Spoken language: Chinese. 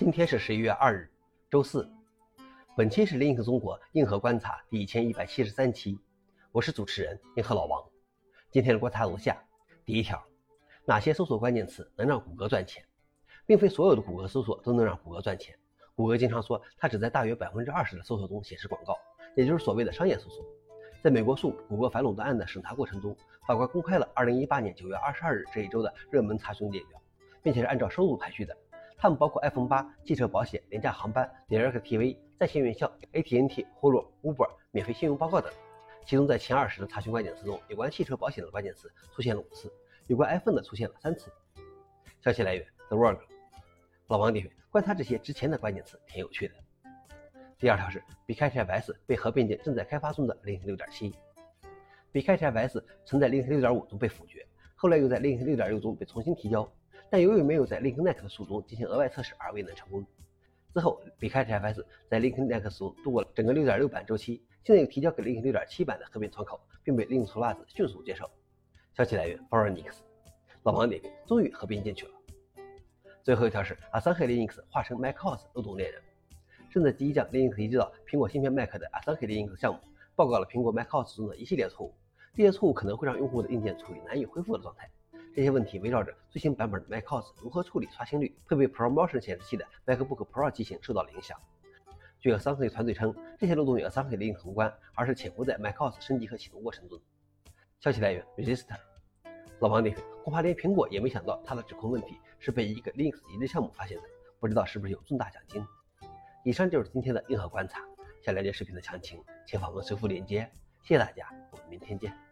今天是十一月二日，周四。本期是 link 中国硬核观察第一千一百七十三期，我是主持人硬核老王。今天的观察如下：第一条，哪些搜索关键词能让谷歌赚钱？并非所有的谷歌搜索都能让谷歌赚钱。谷歌经常说，它只在大约百分之二十的搜索中显示广告，也就是所谓的商业搜索。在美国诉谷歌反垄断案的审查过程中，法官公开了二零一八年九月二十二日这一周的热门查询列表，并且是按照收入排序的。它们包括 iPhone 八、汽车保险、廉价航班、DirecTV、在线院校、AT&T、Hulu、Uber、免费信用报告等。其中，在前二十的查询关键词中，有关汽车保险的关键词出现了五次，有关 iPhone 的出现了三次。消息来源：The Rog。老王点评：观察这些之前的关键词挺有趣的。第二条是 BKTFS 被合并进正在开发中的 Linux 6.7。BKTFS 曾在 Linux 6.5中被否决，后来又在 Linux 6.6中被重新提交。但由于没有在 Linux Next 数中进行额外测试而未能成功。之后，BKTFS 在 Linux Next 中度过了整个6.6版周期，现在又提交给 Linux 6.7版的合并窗口，并被 Linux Plus 迅速接受。消息来源 f o r e i g n x 老王点评：终于合并进去了。最后一条是 Asahi Linux 化成 macOS 漏洞猎人。正在第一将 Linux 移植到苹果芯片 Mac 的 Asahi Linux 项目，报告了苹果 macOS 中的一系列错误，这些错误可能会让用户的硬件处于难以恢复的状态。这些问题围绕着最新版本的 macOS 如何处理刷新率，配备 ProMotion 显示器的 MacBook Pro 机型受到了影响。据 Asahi 团队称，这些漏洞与 Asahi Linux 无关，而是潜伏在 macOS 升级和启动过程中。消息来源：Register。老王点评：恐怕连苹果也没想到，他的指控问题是被一个 Linux 移植项目发现的，不知道是不是有重大奖金。以上就是今天的硬核观察。想了解视频的详情，请访问随附链接。谢谢大家，我们明天见。